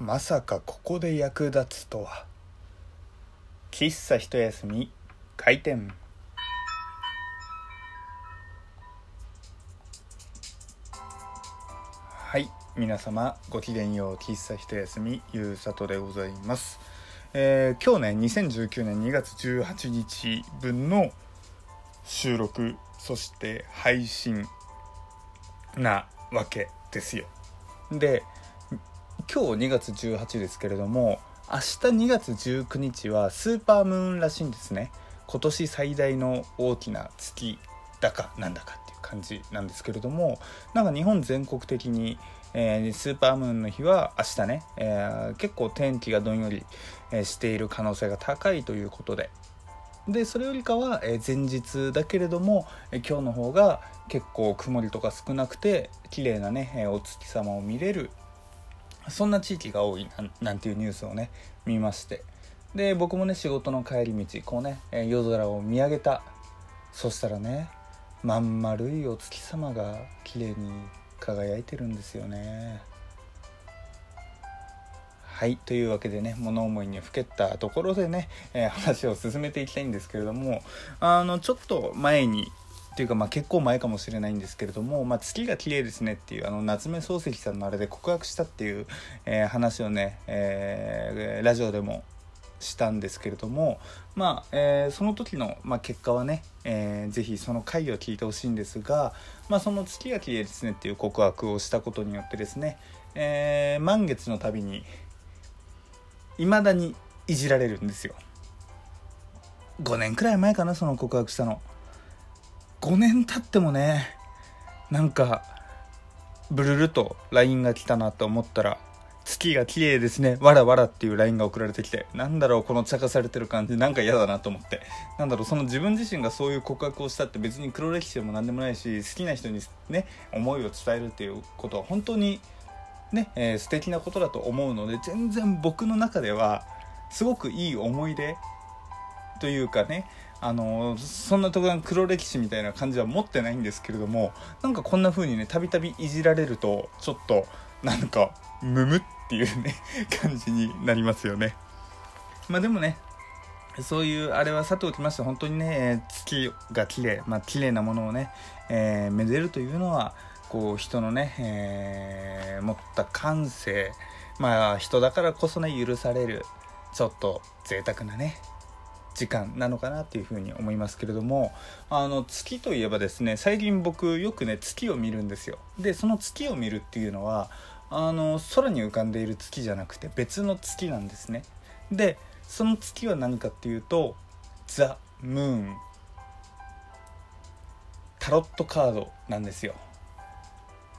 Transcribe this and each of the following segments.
まさかここで役立つとは。喫茶一休み開店。はい皆様ごきげんよう喫茶一休みゆうさとでございます、えー今日ね2019年2月18日分の収録そして配信なわけですよ。で今日2月18ですけれども明日2月19日はスーパームーンらしいんですね。今年最大の大きな月だかなんだかっていう感じなんですけれどもなんか日本全国的に、えースーパームーンの日は明日ね、えー結構天気がどんより、えしている可能性が高いということで。でそれよりかは、前日だけれども、え今日の方が結構曇りとか少なくて綺麗なね、お月様を見れるそんな地域が多いなんていうニュースをね見まして。で僕もね仕事の帰り道こうね、夜空を見上げた。そしたらねまん丸いお月様が綺麗に輝いてるんですよね。はいというわけでね物思いにふけったところでね、え話を進めていきたいんですけれどもあのちょっと前にていうかまあ結構前かもしれないんですけれども「まあ、月が綺麗ですね」っていうあの夏目漱石さんのあれで告白したっていう、えー話をね、えーラジオでもしたんですけれどもまあ、えーその時の、まあ、結果はね、えーぜひその回を聞いてほしいんですが、まあ、その月が綺麗ですねっていう告白をしたことによってですね、えー満月のたびに未だにいじられるんですよ。5年くらい前かなその告白したの。5年経ってもねなんかブルルと LINE が来たなと思ったら月が綺麗ですね。わらわらっていう LINE が送られてきてなんだろうこの茶化されてる感じなんか嫌だなと思って。なんだろうその自分自身がそういう告白をしたって別に黒歴史でも何でもないし好きな人にね思いを伝えるっていうことは本当にね、えー素敵なことだと思うので全然僕の中ではすごくいい思い出というかねあのそんな特段黒歴史みたいな感じは持ってないんですけれどもなんかこんな風にねたびたびいじられるとちょっとなんかムムっていうね 感じになりますよね。まあでもねそういうあれはさておきまして本当にね月が綺麗まあ綺麗なものをね、えーめでるというのはこう人のね、えー持った感性まあ人だからこそね許されるちょっと贅沢なね時間なのかなっていうふうに思いますけれどもあの月といえばですね最近僕よくね月を見るんですよ。でその月を見るっていうのはあの空に浮かんでいる月じゃなくて別の月なんですね。でその月は何かっていうとザ・ムーン。タロットカードなんですよ。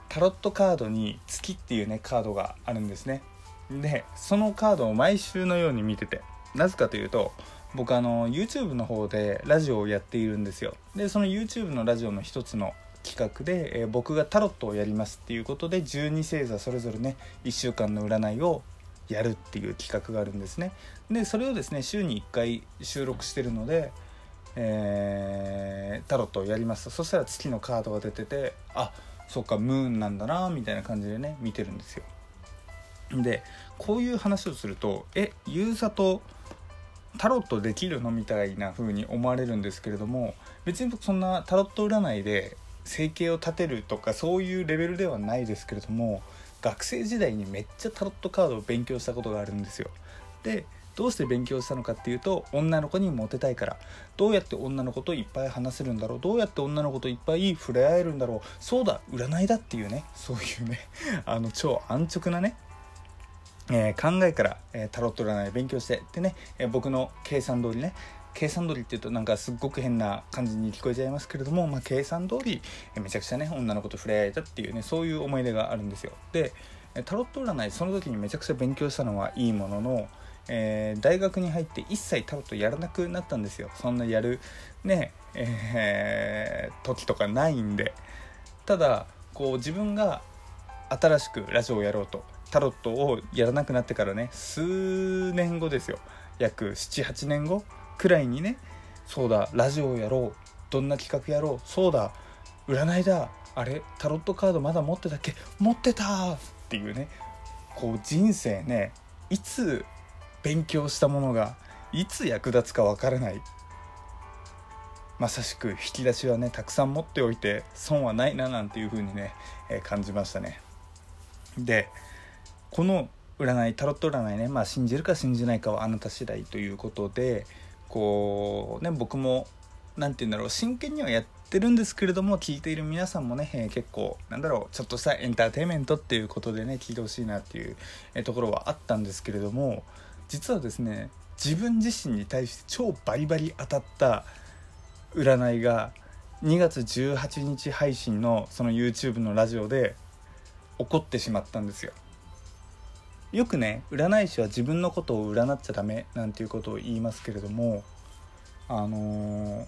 タロットカードに月っていうねカードがあるんですね。でそのカードを毎週のように見ててなぜかというと僕あの YouTube の方でラジオをやっているんですよ。でその YouTube のラジオの一つの企画で、えー僕がタロットをやりますっていうことで12星座それぞれね1週間の占いをやるっていう企画があるんですね。でそれをですね週に1回収録してるので、えータロットをやります。とそしたら月のカードが出ててあそっかムーンなんだなみたいな感じでね見てるんですよ。でこういう話をすると「えユーザとタロットできるの?」みたいな風に思われるんですけれども別に僕そんなタロット占いで生計を立てるとかそういうレベルではないですけれども学生時代にめっちゃタロットカードを勉強したことがあるんですよ。でどうして勉強したのかっていうと女の子にモテたいから。どうやって女の子といっぱい話せるんだろう。どうやって女の子といっぱい触れ合えるんだろう。そうだ占いだっていうね。そういうね。あの超安直なね。えー考えから、えータロット占い勉強してでね、えー僕の計算通りね計算通りっていうとなんかすっごく変な感じに聞こえちゃいますけれども、まあ、計算通り、えめちゃくちゃね女の子と触れ合えたっていうねそういう思い出があるんですよ。でタロット占いその時にめちゃくちゃ勉強したのはいいものの、えー大学に入って一切タロットやらなくなったんですよ。そんなやるねえー時とかないんで。ただこう自分が新しくラジオをやろうとタロットをやらなくなってからね数年後ですよ。約78年後くらいにねそうだラジオをやろうどんな企画やろうそうだ占いだあれタロットカードまだ持ってたっけ持ってたっていうねこう人生ねいつ勉強したものがいつ役立つかわからない。まさしく引き出しはねたくさん持っておいて損はないななんていう風にね、えー、感じましたね。でこの占いタロット占いねまあ信じるか信じないかはあなた次第ということでこうね僕も何て言うんだろう真剣にはやってるんですけれども聞いている皆さんもね、えー、結構なんだろうちょっとしたエンターテインメントっていうことでね聞いてほしいなっていう、ところはあったんですけれども実はですね自分自身に対して超バリバリ当たった占いが2月18日配信のその YouTube のラジオで起こってしまったんですよ。よくね占い師は自分のことを占っちゃダメなんていうことを言いますけれどもあの、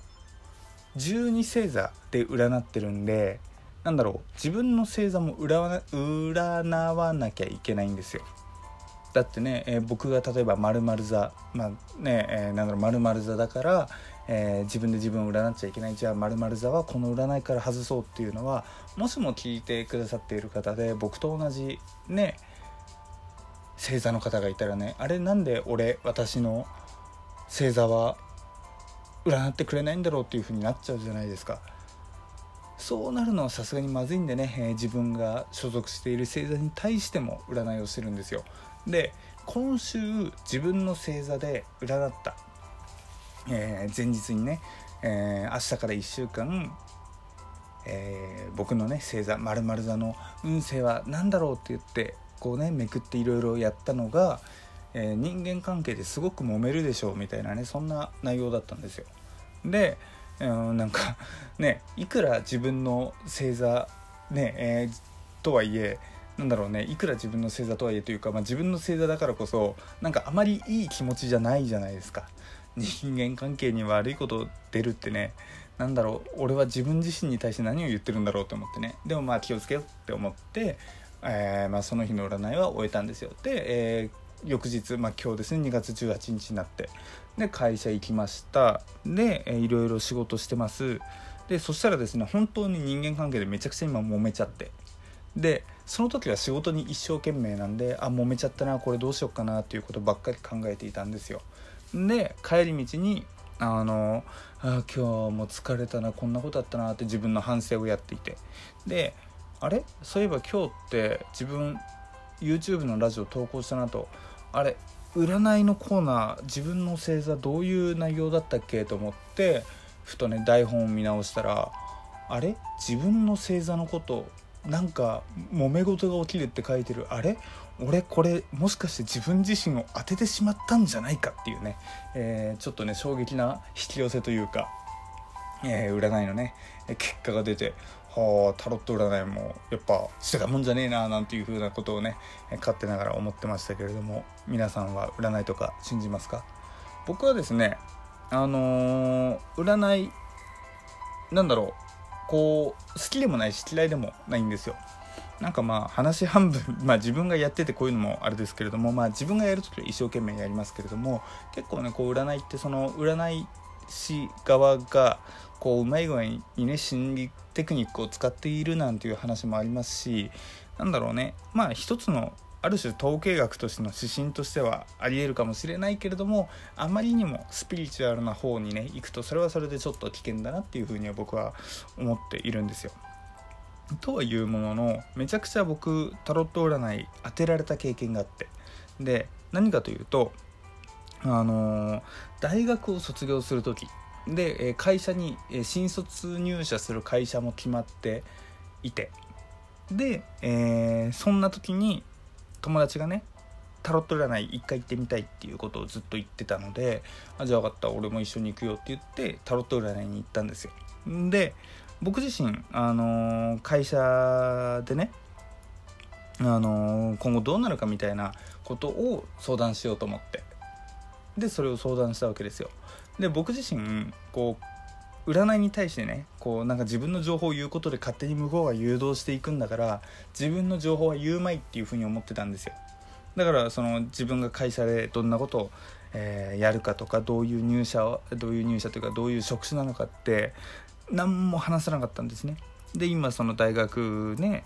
十二星座で占ってるんでなんだろう自分の星座も占わなきゃいけないんですよ。だってね、えー、僕が例えば〇〇座まあね、えー、なんだろう〇〇座だから、えー、自分で自分を占っちゃいけないじゃあ〇〇座はこの占いから外そうっていうのはもしも聞いてくださっている方で僕と同じね星座の方がいたらねあれなんで俺私の星座は占ってくれないんだろうっていう風になっちゃうじゃないですか。そうなるのはさすがにまずいんでね、えー、自分が所属している星座に対しても占いをしてるんですよ。で今週自分の星座で占った、えー、前日にね、えー、明日から1週間、えー、僕のね星座〇〇座の運勢は何だろうって言ってこうねめくっていろいろやったのが、え人間関係ですごく揉めるでしょうみたいなねそんな内容だったんですよ。で、うん、なんかねいくら自分の星座ね、えとはいえなんだろうねいくら自分の星座とはいえというか、まあ、自分の星座だからこそなんかあまりいい気持ちじゃないじゃないですか人間関係に悪いこと出るってねなんだろう俺は自分自身に対して何を言ってるんだろうと思ってねでもまあ気をつけようって思って、えー、まあ、その日の占いは終えたんですよ。で、えー、翌日、まあ、今日ですね2月18日になってで会社行きました。で、えー、いろいろ仕事してます。でそしたらですね本当に人間関係でめちゃくちゃ今揉めちゃって。でその時は仕事に一生懸命なんであ揉めちゃったなこれどうしようかなっていうことばっかり考えていたんですよ。で帰り道にあのあ今日も疲れたなこんなことあったなって自分の反省をやっていて。であれ？そういえば今日って自分 YouTube のラジオ投稿したなと。あれ占いのコーナー自分の星座どういう内容だったっけと思ってふとね台本を見直したらあれ？自分の星座のことなんか揉め事が起きるって書いてる。あれ？俺これもしかして自分自身を当ててしまったんじゃないかっていうね、えー、ちょっとね衝撃な引き寄せというか、えー、占いのね結果が出てはあタロット占いもやっぱしてたもんじゃねえななんていう風なことをね勝手ながら思ってましたけれども皆さんは占いとか信じますか？僕はですねあのー、占いなんだろうこう好きでもないし嫌いでもないんですよ。なんかまあ話半分 まあ自分がやっててこういうのもあれですけれどもまあ自分がやるときは一生懸命やりますけれども結構ねこう占いってその占い師側がこううまい具合にね心理テクニックを使っているなんていう話もありますしなんだろうねまあ一つのある種統計学としての指針としてはありえるかもしれないけれどもあまりにもスピリチュアルな方にね行くとそれはそれでちょっと危険だなっていうふうには僕は思っているんですよ。とはいうもののめちゃくちゃ僕タロット占い当てられた経験があってで何かというとあのー、大学を卒業する時で会社に新卒入社する会社も決まっていて。で、えー、そんな時に友達がねタロット占い一回行ってみたいっていうことをずっと言ってたのであじゃあ分かった俺も一緒に行くよって言ってタロット占いに行ったんですよ。で僕自身、あのー、会社でね、あのー、今後どうなるかみたいなことを相談しようと思って。でそれを相談したわけですよ。で僕自身こう占いに対してねこうなんか自分の情報を言うことで勝手に向こうが誘導していくんだから自分の情報は言うまいっていうふうに思ってたんですよ。だからその自分が会社でどんなことを、えー、やるかとかどういう入社どういう入社というかどういう職種なのかって何も話さなかったんですね。で今その大学ね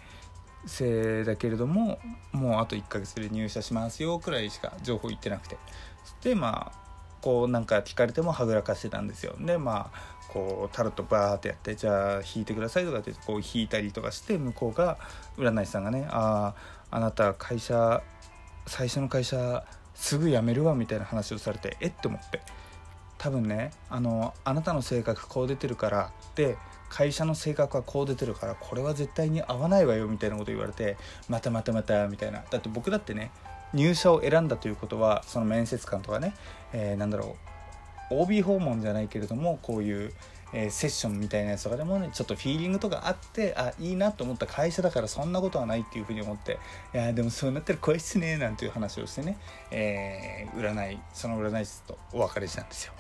生だけれどももうあと1ヶ月で入社しますよくらいしか情報言ってなくて。でまあこうなんか聞かれてもはぐらかしてたんですよ。でまあこうタロットバーってやってじゃあ引いてくださいとかってこう引いたりとかして向こうが占い師さんがねあああなた会社最初の会社すぐ辞めるわみたいな話をされてえって思って。多分ねあのあなたの性格こう出てるからで会社の性格はこう出てるからこれは絶対に合わないわよみたいなこと言われてまたまたまたみたいな。だって僕だってね入社を選んだということはその面接官とかね、えー、なんだろう OB 訪問じゃないけれどもこういう、えー、セッションみたいなやつとかでもねちょっとフィーリングとかあってあいいなと思った会社だからそんなことはないっていうふうに思っていやでもそうなったら怖いっすねなんていう話をしてね、えー、占いその占い師とお別れしたんですよ。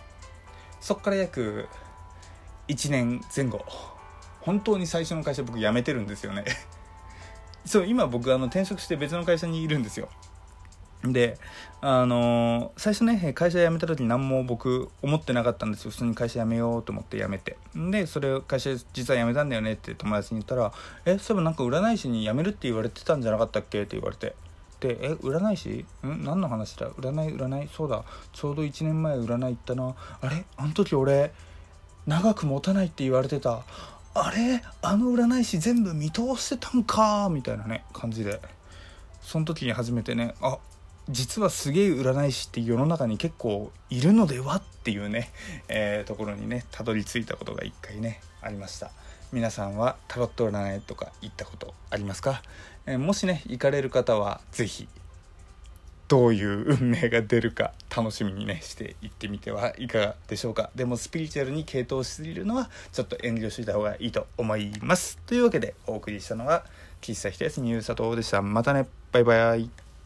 そっから約1年前後本当に最初の会社僕辞めてるんですよね。そう今僕あの転職して別の会社にいるんですよ。であの、最初ね会社辞めた時に何も僕思ってなかったんですよ。普通に会社辞めようと思って辞めて。でそれを会社実は辞めたんだよねって友達に言ったら「えそういえばなんか占い師に辞めるって言われてたんじゃなかったっけ?」って言われて。で「え占い師ん？何の話だ占い占いそうだ。ちょうど1年前占い行ったな。あれ？あの時俺長く持たないって言われてた。あれ？あの占い師全部見通してたんか？みたいなね感じで。その時に初めてねあ実はすげえ占い師って世の中に結構いるのではっていうね、えー、ところにねたどり着いたことが一回ねありました。皆さんはタロット占いとか行ったことありますか、えー、もしね行かれる方は是非どういう運命が出るか楽しみにねしていってみてはいかがでしょうか。でもスピリチュアルに傾倒しすぎるのはちょっと遠慮していた方がいいと思います。というわけでお送りしたのは喫茶ひとやすみゆうさとでした。またね。バイバイ。